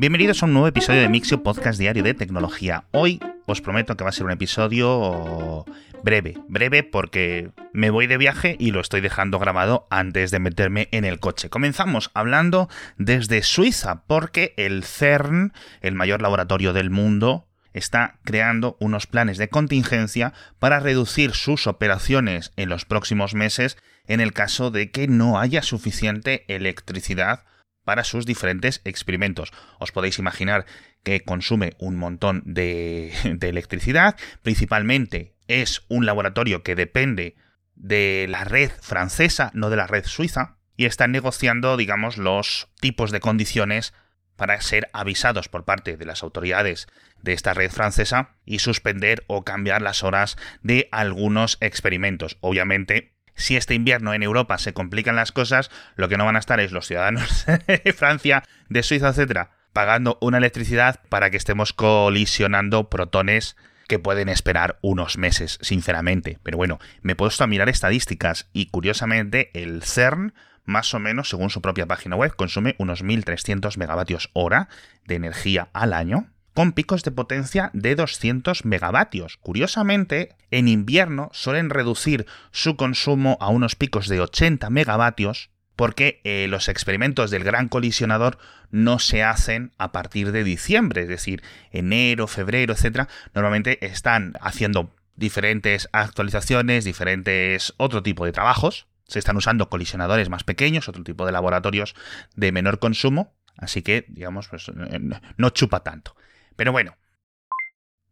Bienvenidos a un nuevo episodio de Mixio Podcast Diario de Tecnología. Hoy os prometo que va a ser un episodio breve, breve porque me voy de viaje y lo estoy dejando grabado antes de meterme en el coche. Comenzamos hablando desde Suiza porque el CERN, el mayor laboratorio del mundo, está creando unos planes de contingencia para reducir sus operaciones en los próximos meses en el caso de que no haya suficiente electricidad para sus diferentes experimentos. Os podéis imaginar que consume un montón de, electricidad, principalmente es un laboratorio que depende de la red francesa, no de la red suiza, y están negociando, digamos, los tipos de condiciones para ser avisados por parte de las autoridades de esta red francesa y suspender o cambiar las horas de algunos experimentos. Obviamente, si este invierno en Europa se complican las cosas, lo que no van a estar es los ciudadanos de Francia, de Suiza, etcétera, pagando una electricidad para que estemos colisionando protones que pueden esperar unos meses, sinceramente. Pero bueno, me he puesto a mirar estadísticas y curiosamente el CERN, más o menos, según su propia página web, consume unos 1.300 megavatios hora de energía al año con picos de potencia de 200 megavatios. Curiosamente, en invierno suelen reducir su consumo a unos picos de 80 megavatios porque eh, los experimentos del gran colisionador no se hacen a partir de diciembre, es decir, enero, febrero, etcétera. Normalmente están haciendo diferentes actualizaciones, diferentes otro tipo de trabajos. Se están usando colisionadores más pequeños, otro tipo de laboratorios de menor consumo, así que, digamos, pues, eh, no chupa tanto. Pero bueno,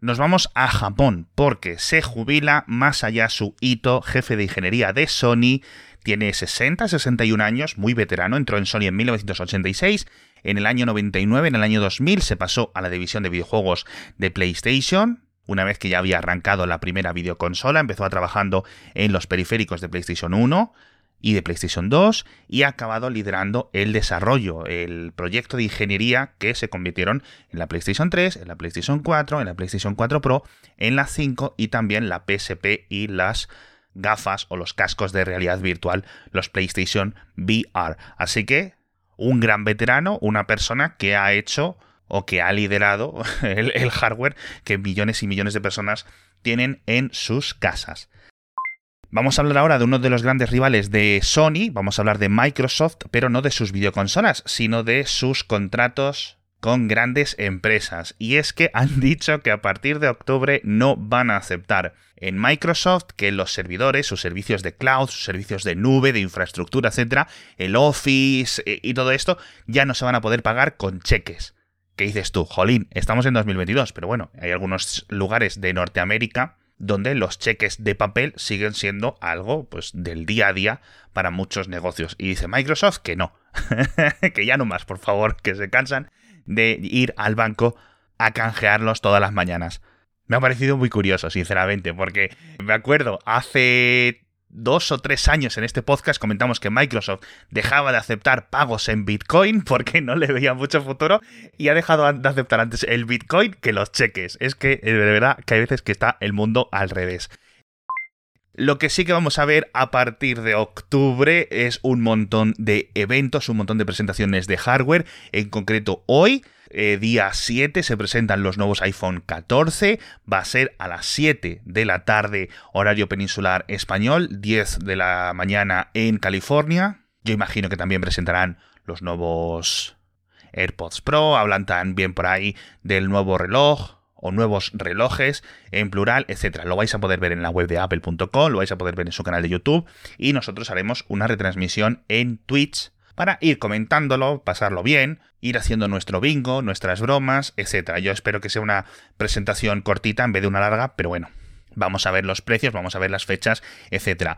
nos vamos a Japón porque se jubila Masayasu Ito, jefe de ingeniería de Sony. Tiene 60-61 años, muy veterano, entró en Sony en 1986. En el año 99, en el año 2000, se pasó a la división de videojuegos de PlayStation. Una vez que ya había arrancado la primera videoconsola, empezó a trabajando en los periféricos de PlayStation 1 y de PlayStation 2 y ha acabado liderando el desarrollo, el proyecto de ingeniería que se convirtieron en la PlayStation 3, en la PlayStation 4, en la PlayStation 4 Pro, en la 5 y también la PSP y las gafas o los cascos de realidad virtual, los PlayStation VR. Así que un gran veterano, una persona que ha hecho o que ha liderado el, el hardware que millones y millones de personas tienen en sus casas. Vamos a hablar ahora de uno de los grandes rivales de Sony, vamos a hablar de Microsoft, pero no de sus videoconsolas, sino de sus contratos con grandes empresas. Y es que han dicho que a partir de octubre no van a aceptar en Microsoft que los servidores, sus servicios de cloud, sus servicios de nube, de infraestructura, etcétera, el Office eh, y todo esto, ya no se van a poder pagar con cheques. ¿Qué dices tú? Jolín, estamos en 2022, pero bueno, hay algunos lugares de Norteamérica donde los cheques de papel siguen siendo algo pues del día a día para muchos negocios. Y dice Microsoft que no, que ya no más, por favor, que se cansan de ir al banco a canjearlos todas las mañanas. Me ha parecido muy curioso, sinceramente, porque me acuerdo hace dos o tres años en este podcast comentamos que Microsoft dejaba de aceptar pagos en Bitcoin porque no le veía mucho futuro y ha dejado de aceptar antes el Bitcoin que los cheques. Es que de verdad que hay veces que está el mundo al revés. Lo que sí que vamos a ver a partir de octubre es un montón de eventos, un montón de presentaciones de hardware. En concreto, hoy eh, día 7 se presentan los nuevos iPhone 14. Va a ser a las 7 de la tarde, horario peninsular español, 10 de la mañana en California. Yo imagino que también presentarán los nuevos AirPods Pro. Hablan también por ahí del nuevo reloj o nuevos relojes en plural, etcétera. Lo vais a poder ver en la web de apple.com, lo vais a poder ver en su canal de YouTube y nosotros haremos una retransmisión en Twitch para ir comentándolo, pasarlo bien, ir haciendo nuestro bingo, nuestras bromas, etc. Yo espero que sea una presentación cortita en vez de una larga, pero bueno, vamos a ver los precios, vamos a ver las fechas, etc.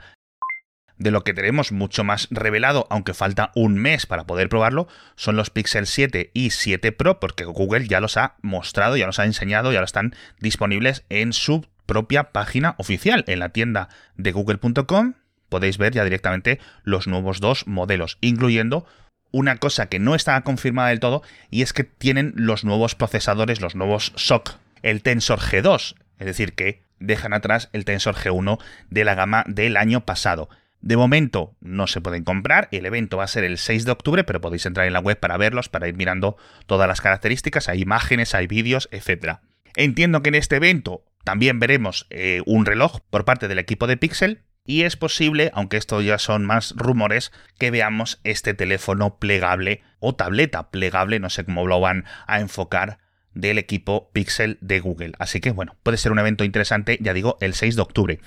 De lo que tenemos mucho más revelado, aunque falta un mes para poder probarlo, son los Pixel 7 y 7 Pro, porque Google ya los ha mostrado, ya los ha enseñado, ya lo están disponibles en su propia página oficial, en la tienda de google.com podéis ver ya directamente los nuevos dos modelos, incluyendo una cosa que no está confirmada del todo y es que tienen los nuevos procesadores, los nuevos SOC, el Tensor G2, es decir, que dejan atrás el Tensor G1 de la gama del año pasado. De momento no se pueden comprar, el evento va a ser el 6 de octubre, pero podéis entrar en la web para verlos, para ir mirando todas las características, hay imágenes, hay vídeos, etc. Entiendo que en este evento también veremos eh, un reloj por parte del equipo de Pixel, y es posible, aunque esto ya son más rumores, que veamos este teléfono plegable o tableta plegable, no sé cómo lo van a enfocar, del equipo Pixel de Google. Así que bueno, puede ser un evento interesante, ya digo, el 6 de octubre.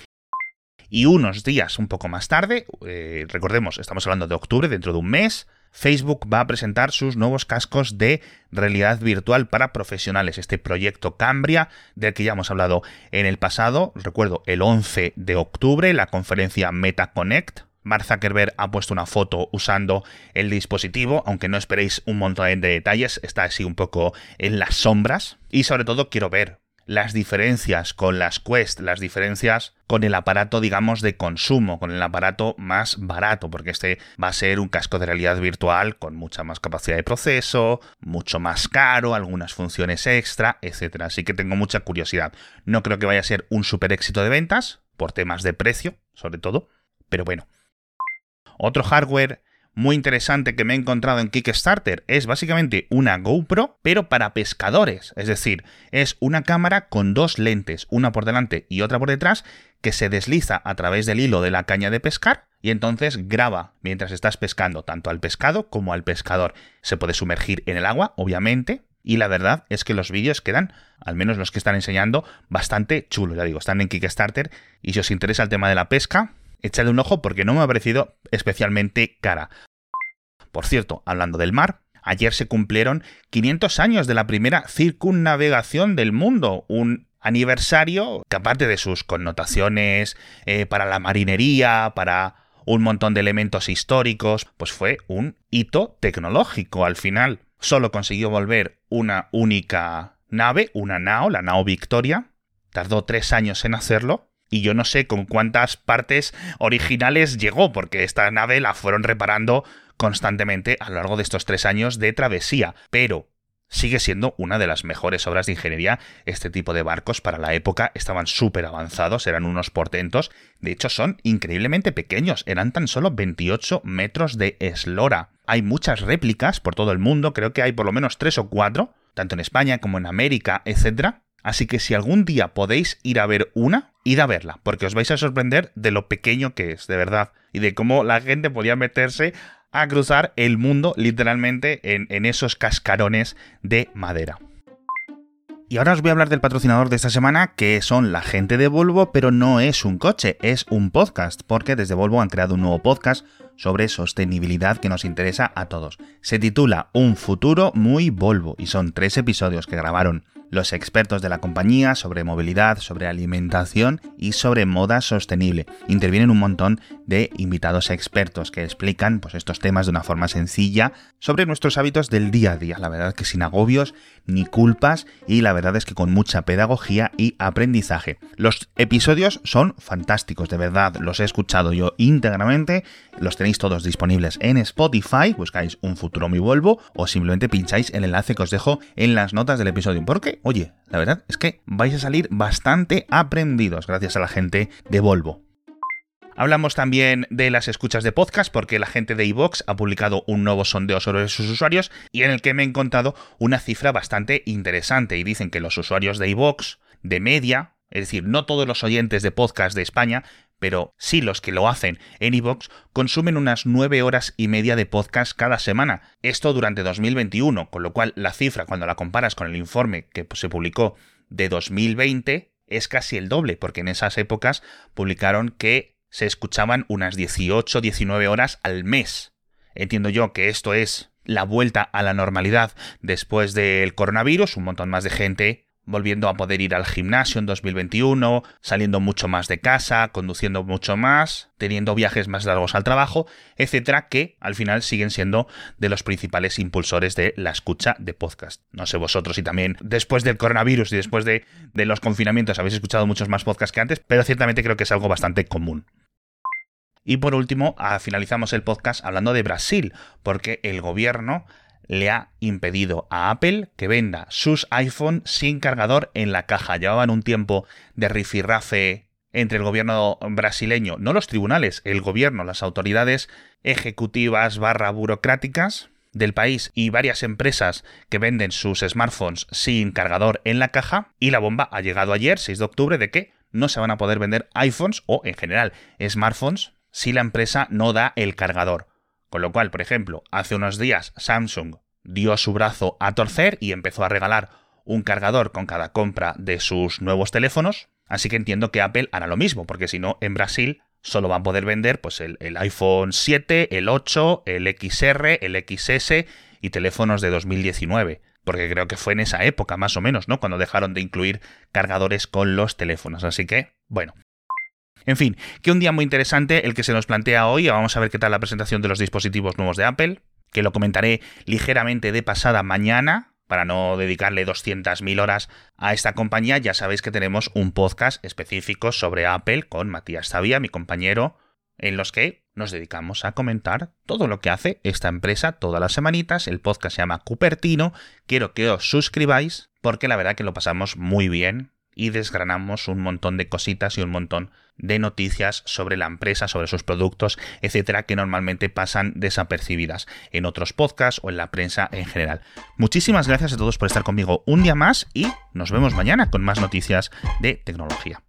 Y unos días un poco más tarde, eh, recordemos, estamos hablando de octubre, dentro de un mes, Facebook va a presentar sus nuevos cascos de realidad virtual para profesionales, este proyecto Cambria del que ya hemos hablado en el pasado, recuerdo, el 11 de octubre, la conferencia MetaConnect. Mark Zuckerberg ha puesto una foto usando el dispositivo, aunque no esperéis un montón de detalles, está así un poco en las sombras. Y sobre todo quiero ver las diferencias con las Quest, las diferencias con el aparato, digamos, de consumo, con el aparato más barato, porque este va a ser un casco de realidad virtual con mucha más capacidad de proceso, mucho más caro, algunas funciones extra, etc. Así que tengo mucha curiosidad. No creo que vaya a ser un super éxito de ventas, por temas de precio, sobre todo, pero bueno. Otro hardware muy interesante que me he encontrado en Kickstarter es básicamente una GoPro, pero para pescadores. Es decir, es una cámara con dos lentes, una por delante y otra por detrás, que se desliza a través del hilo de la caña de pescar y entonces graba mientras estás pescando tanto al pescado como al pescador. Se puede sumergir en el agua, obviamente, y la verdad es que los vídeos quedan, al menos los que están enseñando, bastante chulos. Ya digo, están en Kickstarter y si os interesa el tema de la pesca, echadle un ojo porque no me ha parecido especialmente cara. Por cierto, hablando del mar, ayer se cumplieron 500 años de la primera circunnavegación del mundo, un aniversario que aparte de sus connotaciones eh, para la marinería, para un montón de elementos históricos, pues fue un hito tecnológico al final. Solo consiguió volver una única nave, una nao, la nao Victoria. Tardó tres años en hacerlo y yo no sé con cuántas partes originales llegó, porque esta nave la fueron reparando constantemente a lo largo de estos tres años de travesía, pero sigue siendo una de las mejores obras de ingeniería. Este tipo de barcos para la época estaban súper avanzados, eran unos portentos, de hecho son increíblemente pequeños, eran tan solo 28 metros de eslora. Hay muchas réplicas por todo el mundo, creo que hay por lo menos tres o cuatro, tanto en España como en América, etc. Así que si algún día podéis ir a ver una, id a verla, porque os vais a sorprender de lo pequeño que es, de verdad, y de cómo la gente podía meterse a cruzar el mundo literalmente en, en esos cascarones de madera. Y ahora os voy a hablar del patrocinador de esta semana, que son la gente de Volvo, pero no es un coche, es un podcast, porque desde Volvo han creado un nuevo podcast sobre sostenibilidad que nos interesa a todos. Se titula Un futuro muy Volvo y son tres episodios que grabaron los expertos de la compañía sobre movilidad, sobre alimentación y sobre moda sostenible. Intervienen un montón de invitados expertos que explican pues, estos temas de una forma sencilla sobre nuestros hábitos del día a día. La verdad que sin agobios ni culpas y la verdad es que con mucha pedagogía y aprendizaje. Los episodios son fantásticos, de verdad, los he escuchado yo íntegramente, los tenéis todos disponibles en Spotify, buscáis un futuro mi Volvo o simplemente pincháis el enlace que os dejo en las notas del episodio. Porque, oye, la verdad es que vais a salir bastante aprendidos gracias a la gente de Volvo. Hablamos también de las escuchas de podcast porque la gente de iVox ha publicado un nuevo sondeo sobre sus usuarios y en el que me he encontrado una cifra bastante interesante y dicen que los usuarios de iVox de media, es decir, no todos los oyentes de podcast de España, pero sí los que lo hacen en iVox, consumen unas 9 horas y media de podcast cada semana. Esto durante 2021, con lo cual la cifra, cuando la comparas con el informe que se publicó de 2020, es casi el doble, porque en esas épocas publicaron que se escuchaban unas 18, 19 horas al mes. Entiendo yo que esto es la vuelta a la normalidad después del coronavirus, un montón más de gente volviendo a poder ir al gimnasio en 2021, saliendo mucho más de casa, conduciendo mucho más, teniendo viajes más largos al trabajo, etcétera, que al final siguen siendo de los principales impulsores de la escucha de podcast. No sé vosotros si también después del coronavirus y después de, de los confinamientos habéis escuchado muchos más podcasts que antes, pero ciertamente creo que es algo bastante común. Y por último, ah, finalizamos el podcast hablando de Brasil, porque el gobierno le ha impedido a Apple que venda sus iPhone sin cargador en la caja. Llevaban un tiempo de rifirrafe entre el gobierno brasileño, no los tribunales, el gobierno, las autoridades ejecutivas barra burocráticas del país y varias empresas que venden sus smartphones sin cargador en la caja. Y la bomba ha llegado ayer, 6 de octubre, de que no se van a poder vender iPhones o en general smartphones si la empresa no da el cargador. Con lo cual, por ejemplo, hace unos días Samsung dio su brazo a torcer y empezó a regalar un cargador con cada compra de sus nuevos teléfonos. Así que entiendo que Apple hará lo mismo, porque si no, en Brasil solo van a poder vender pues, el, el, iPhone 7, el 8, el XR, el XS y teléfonos de 2019. Porque creo que fue en esa época, más o menos, ¿no? Cuando dejaron de incluir cargadores con los teléfonos. Así que, bueno, en fin, que un día muy interesante el que se nos plantea hoy. Vamos a ver qué tal la presentación de los dispositivos nuevos de Apple, que lo comentaré ligeramente de pasada mañana. Para no dedicarle 200.000 horas a esta compañía, ya sabéis que tenemos un podcast específico sobre Apple con Matías Zavia, mi compañero, en los que nos dedicamos a comentar todo lo que hace esta empresa todas las semanitas. El podcast se llama Cupertino. Quiero que os suscribáis porque la verdad que lo pasamos muy bien y desgranamos un montón de cositas y un montón de noticias sobre la empresa, sobre sus productos, etcétera, que normalmente pasan desapercibidas en otros podcasts o en la prensa en general. Muchísimas gracias a todos por estar conmigo un día más y nos vemos mañana con más noticias de tecnología.